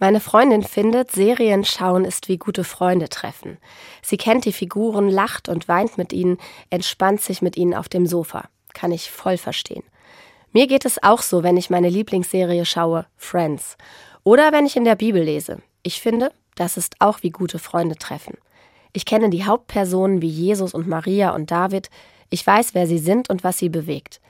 Meine Freundin findet, Serien schauen ist wie gute Freunde treffen. Sie kennt die Figuren, lacht und weint mit ihnen, entspannt sich mit ihnen auf dem Sofa. Kann ich voll verstehen. Mir geht es auch so, wenn ich meine Lieblingsserie schaue, Friends. Oder wenn ich in der Bibel lese. Ich finde, das ist auch wie gute Freunde treffen. Ich kenne die Hauptpersonen wie Jesus und Maria und David. Ich weiß, wer sie sind und was sie bewegt.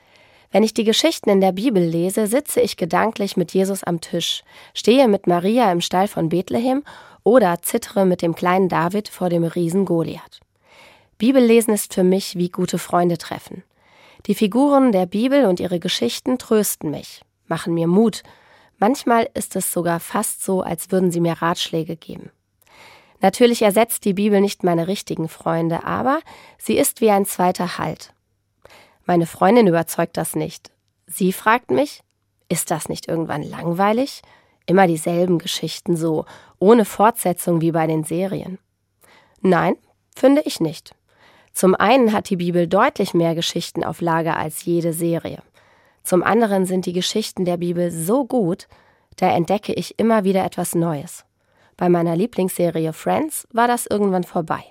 Wenn ich die Geschichten in der Bibel lese, sitze ich gedanklich mit Jesus am Tisch, stehe mit Maria im Stall von Bethlehem oder zittere mit dem kleinen David vor dem Riesen Goliath. Bibellesen ist für mich wie gute Freunde treffen. Die Figuren der Bibel und ihre Geschichten trösten mich, machen mir Mut. Manchmal ist es sogar fast so, als würden sie mir Ratschläge geben. Natürlich ersetzt die Bibel nicht meine richtigen Freunde, aber sie ist wie ein zweiter Halt. Meine Freundin überzeugt das nicht. Sie fragt mich, ist das nicht irgendwann langweilig? Immer dieselben Geschichten so, ohne Fortsetzung wie bei den Serien. Nein, finde ich nicht. Zum einen hat die Bibel deutlich mehr Geschichten auf Lager als jede Serie. Zum anderen sind die Geschichten der Bibel so gut, da entdecke ich immer wieder etwas Neues. Bei meiner Lieblingsserie Friends war das irgendwann vorbei.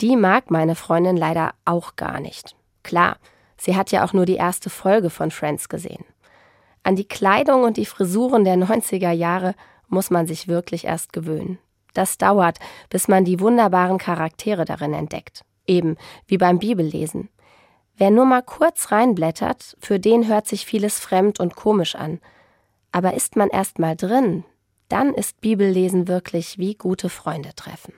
Die mag meine Freundin leider auch gar nicht. Klar, Sie hat ja auch nur die erste Folge von Friends gesehen. An die Kleidung und die Frisuren der 90er Jahre muss man sich wirklich erst gewöhnen. Das dauert, bis man die wunderbaren Charaktere darin entdeckt. Eben wie beim Bibellesen. Wer nur mal kurz reinblättert, für den hört sich vieles fremd und komisch an. Aber ist man erst mal drin, dann ist Bibellesen wirklich wie gute Freunde treffen.